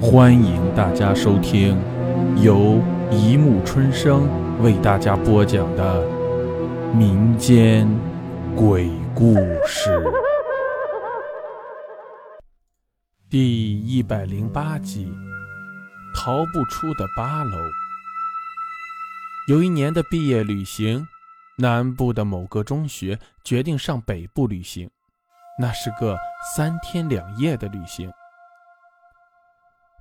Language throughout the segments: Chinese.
欢迎大家收听由一木春生为大家播讲的民间鬼故事第一百零八集：逃不出的八楼。有一年的毕业旅行，南部的某个中学决定上北部旅行，那是个三天两夜的旅行。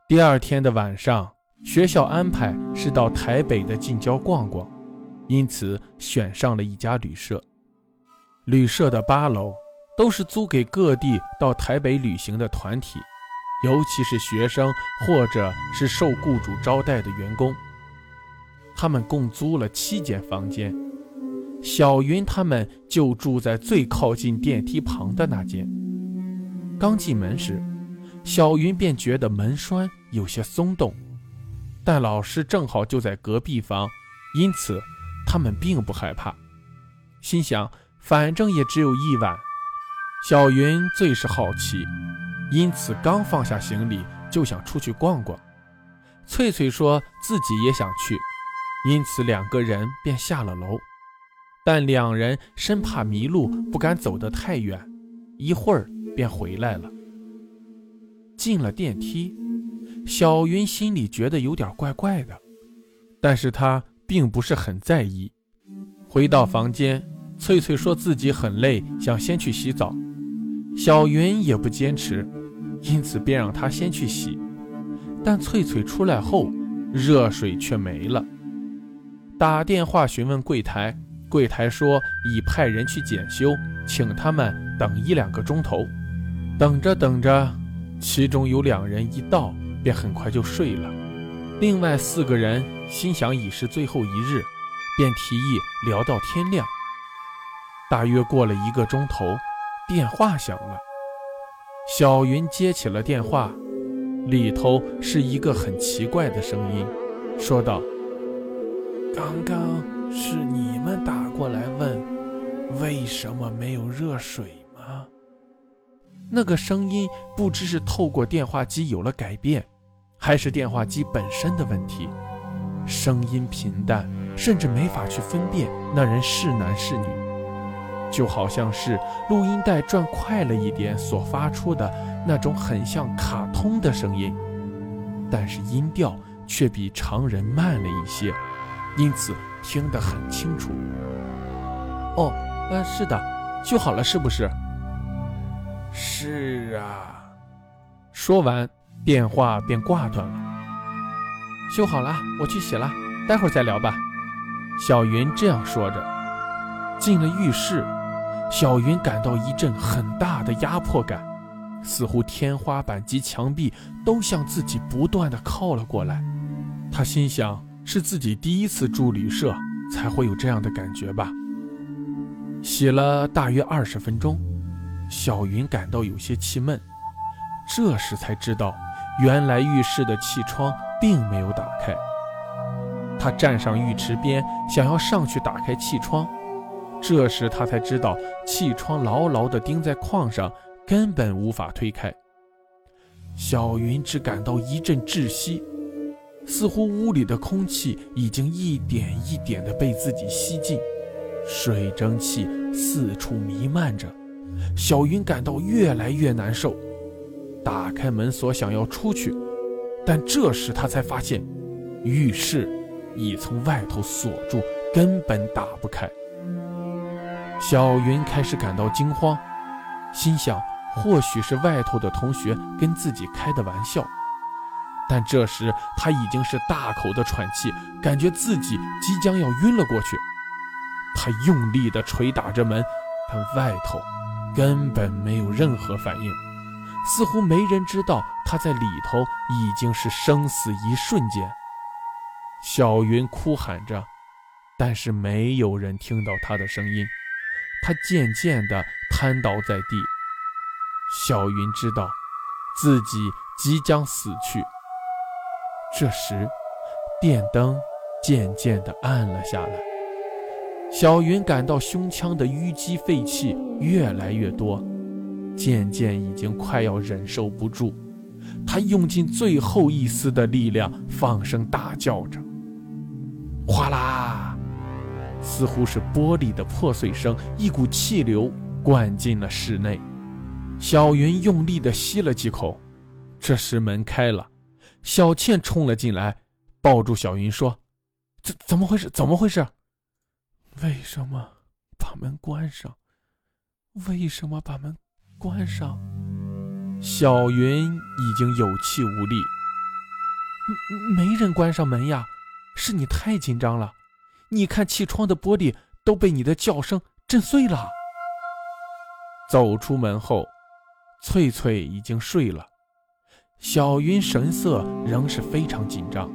第二天的晚上，学校安排是到台北的近郊逛逛，因此选上了一家旅社。旅社的八楼都是租给各地到台北旅行的团体，尤其是学生或者是受雇主招待的员工。他们共租了七间房间，小云他们就住在最靠近电梯旁的那间。刚进门时，小云便觉得门栓有些松动，但老师正好就在隔壁房，因此他们并不害怕，心想反正也只有一晚。小云最是好奇，因此刚放下行李就想出去逛逛。翠翠说自己也想去，因此两个人便下了楼，但两人生怕迷路，不敢走得太远，一会儿便回来了。进了电梯，小云心里觉得有点怪怪的，但是她并不是很在意。回到房间，翠翠说自己很累，想先去洗澡。小云也不坚持，因此便让她先去洗。但翠翠出来后，热水却没了。打电话询问柜台，柜台说已派人去检修，请他们等一两个钟头。等着等着。其中有两人一到便很快就睡了，另外四个人心想已是最后一日，便提议聊到天亮。大约过了一个钟头，电话响了，小云接起了电话，里头是一个很奇怪的声音，说道：“刚刚是你们打过来问，为什么没有热水？”那个声音不知是透过电话机有了改变，还是电话机本身的问题。声音平淡，甚至没法去分辨那人是男是女，就好像是录音带转快了一点所发出的那种很像卡通的声音，但是音调却比常人慢了一些，因此听得很清楚。哦，呃，是的，就好了，是不是？是啊，说完电话便挂断了。修好了，我去洗了，待会儿再聊吧。小云这样说着，进了浴室。小云感到一阵很大的压迫感，似乎天花板及墙壁都向自己不断的靠了过来。她心想，是自己第一次住旅社，才会有这样的感觉吧。洗了大约二十分钟。小云感到有些气闷，这时才知道，原来浴室的气窗并没有打开。她站上浴池边，想要上去打开气窗，这时她才知道气窗牢牢地钉在框上，根本无法推开。小云只感到一阵窒息，似乎屋里的空气已经一点一点地被自己吸进，水蒸气四处弥漫着。小云感到越来越难受，打开门锁想要出去，但这时她才发现，浴室已从外头锁住，根本打不开。小云开始感到惊慌，心想或许是外头的同学跟自己开的玩笑，但这时她已经是大口的喘气，感觉自己即将要晕了过去。她用力地捶打着门，但外头。根本没有任何反应，似乎没人知道他在里头已经是生死一瞬间。小云哭喊着，但是没有人听到她的声音。她渐渐地瘫倒在地。小云知道自己即将死去。这时，电灯渐渐地暗了下来。小云感到胸腔的淤积废气越来越多，渐渐已经快要忍受不住，他用尽最后一丝的力量，放声大叫着。哗啦，似乎是玻璃的破碎声，一股气流灌进了室内。小云用力地吸了几口，这时门开了，小倩冲了进来，抱住小云说：“怎怎么回事？怎么回事？为什么把门关上？为什么把门关上？”小云已经有气无力。没人关上门呀，是你太紧张了。你看气窗的玻璃都被你的叫声震碎了。走出门后，翠翠已经睡了。小云神色仍是非常紧张。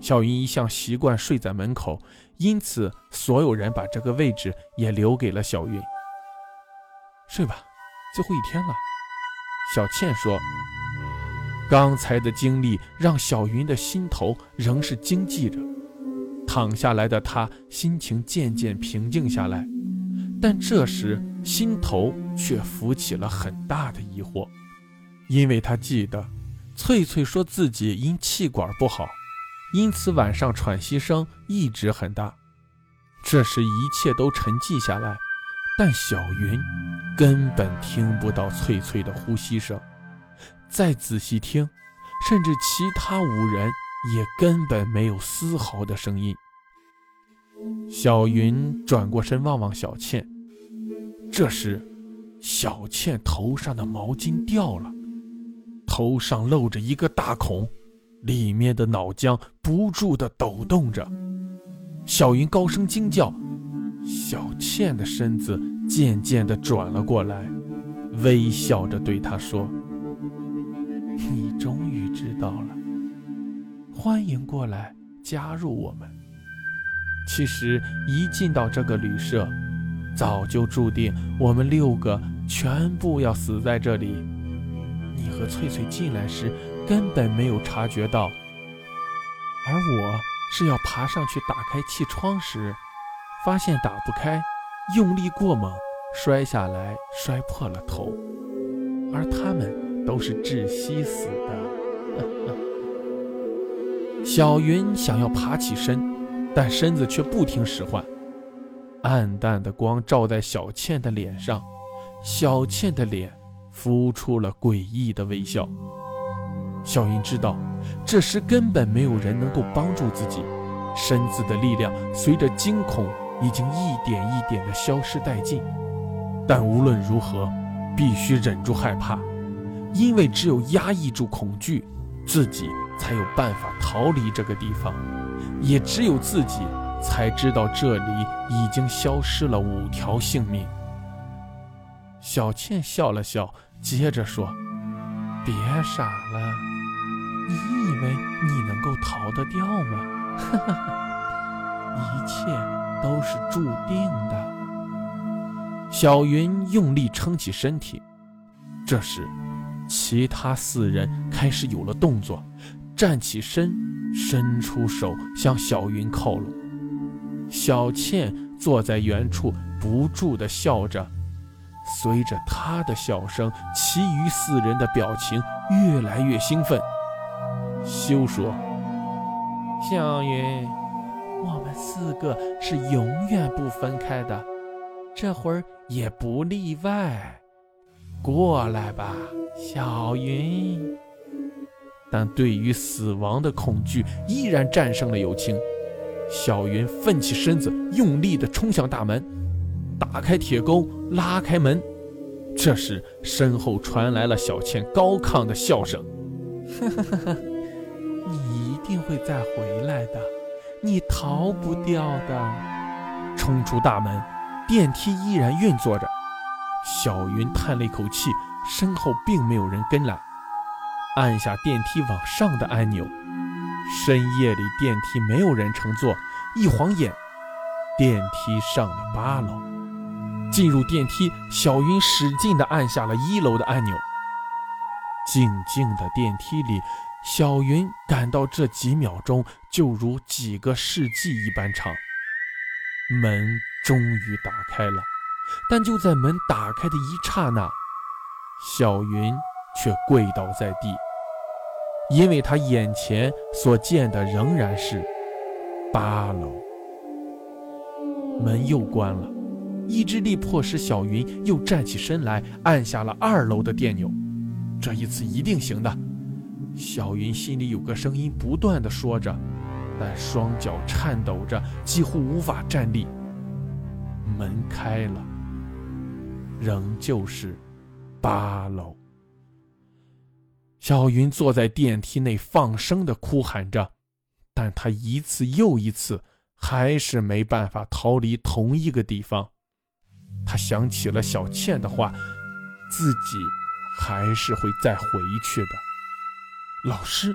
小云一向习惯睡在门口，因此所有人把这个位置也留给了小云。睡吧，最后一天了。小倩说：“刚才的经历让小云的心头仍是惊悸着。躺下来的她心情渐渐平静下来，但这时心头却浮起了很大的疑惑，因为她记得翠翠说自己因气管不好，因此晚上喘息声一直很大。这时一切都沉寂下来。”但小云根本听不到翠翠的呼吸声，再仔细听，甚至其他五人也根本没有丝毫的声音。小云转过身望望小倩，这时，小倩头上的毛巾掉了，头上露着一个大孔，里面的脑浆不住地抖动着。小云高声惊叫。小倩的身子渐渐地转了过来，微笑着对他说：“你终于知道了，欢迎过来加入我们。其实一进到这个旅社，早就注定我们六个全部要死在这里。你和翠翠进来时根本没有察觉到，而我是要爬上去打开气窗时。”发现打不开，用力过猛，摔下来，摔破了头，而他们都是窒息死的。小云想要爬起身，但身子却不听使唤。暗淡的光照在小倩的脸上，小倩的脸浮出了诡异的微笑。小云知道，这时根本没有人能够帮助自己，身子的力量随着惊恐。已经一点一点的消失殆尽，但无论如何，必须忍住害怕，因为只有压抑住恐惧，自己才有办法逃离这个地方，也只有自己才知道这里已经消失了五条性命。小倩笑了笑，接着说：“别傻了，你以为你能够逃得掉吗？哈哈，一切。”都是注定的。小云用力撑起身体，这时，其他四人开始有了动作，站起身，伸出手向小云靠拢。小倩坐在原处，不住地笑着。随着他的笑声，其余四人的表情越来越兴奋。修说：“小云。”我们四个是永远不分开的，这会儿也不例外。过来吧，小云。但对于死亡的恐惧依然战胜了友情。小云奋起身子，用力地冲向大门，打开铁钩，拉开门。这时，身后传来了小倩高亢的笑声：“哈哈哈哈，你一定会再回来的。”你逃不掉的！冲出大门，电梯依然运作着。小云叹了一口气，身后并没有人跟来，按下电梯往上的按钮。深夜里电梯没有人乘坐，一晃眼，电梯上了八楼。进入电梯，小云使劲地按下了一楼的按钮。静静的电梯里。小云感到这几秒钟就如几个世纪一般长。门终于打开了，但就在门打开的一刹那，小云却跪倒在地，因为他眼前所见的仍然是八楼。门又关了，意志力迫使小云又站起身来，按下了二楼的电钮。这一次一定行的，小云心里有个声音不断的说着，但双脚颤抖着，几乎无法站立。门开了，仍旧是八楼。小云坐在电梯内，放声的哭喊着，但她一次又一次，还是没办法逃离同一个地方。他想起了小倩的话，自己还是会再回去的。老师，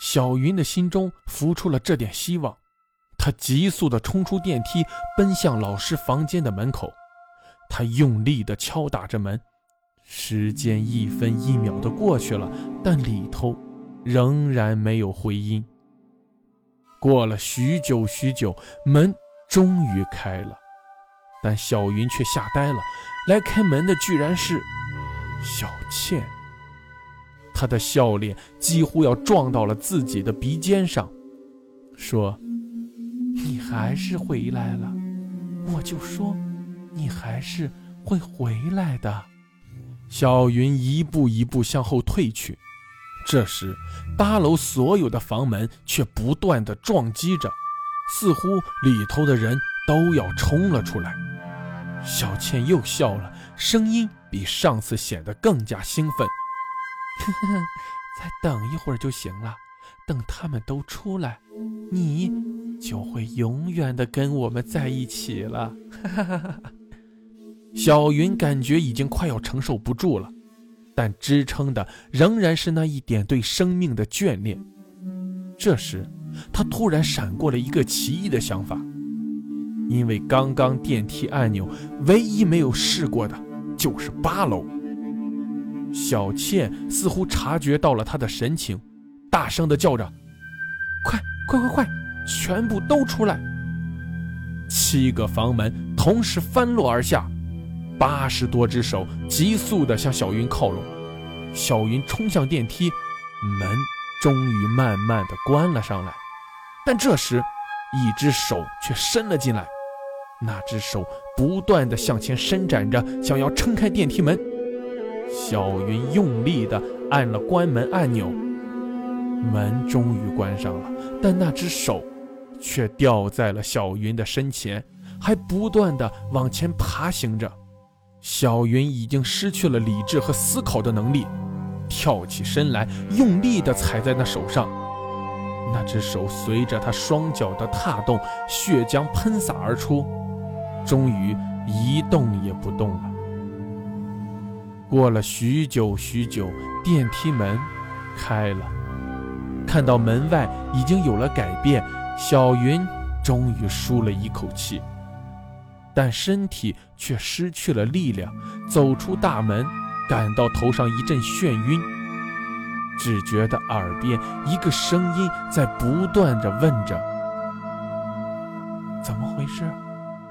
小云的心中浮出了这点希望，她急速的冲出电梯，奔向老师房间的门口。她用力的敲打着门。时间一分一秒的过去了，但里头仍然没有回音。过了许久许久，门终于开了，但小云却吓呆了。来开门的居然是小倩，她的笑脸几乎要撞到了自己的鼻尖上，说：“你还是回来了，我就说，你还是会回来的。”小云一步一步向后退去，这时八楼所有的房门却不断的撞击着，似乎里头的人都要冲了出来。小倩又笑了，声音比上次显得更加兴奋：“呵呵呵，再等一会儿就行了，等他们都出来，你就会永远的跟我们在一起了。”哈哈哈。小云感觉已经快要承受不住了，但支撑的仍然是那一点对生命的眷恋。这时，他突然闪过了一个奇异的想法，因为刚刚电梯按钮唯一没有试过的就是八楼。小倩似乎察觉到了他的神情，大声的叫着：“快快快快，全部都出来！”七个房门同时翻落而下。八十多只手急速的向小云靠拢，小云冲向电梯，门终于慢慢的关了上来。但这时，一只手却伸了进来，那只手不断的向前伸展着，想要撑开电梯门。小云用力的按了关门按钮，门终于关上了，但那只手却掉在了小云的身前，还不断的往前爬行着。小云已经失去了理智和思考的能力，跳起身来，用力的踩在那手上。那只手随着他双脚的踏动，血浆喷洒而出，终于一动也不动了。过了许久许久，电梯门开了，看到门外已经有了改变，小云终于舒了一口气。但身体却失去了力量，走出大门，感到头上一阵眩晕，只觉得耳边一个声音在不断的问着：“怎么回事？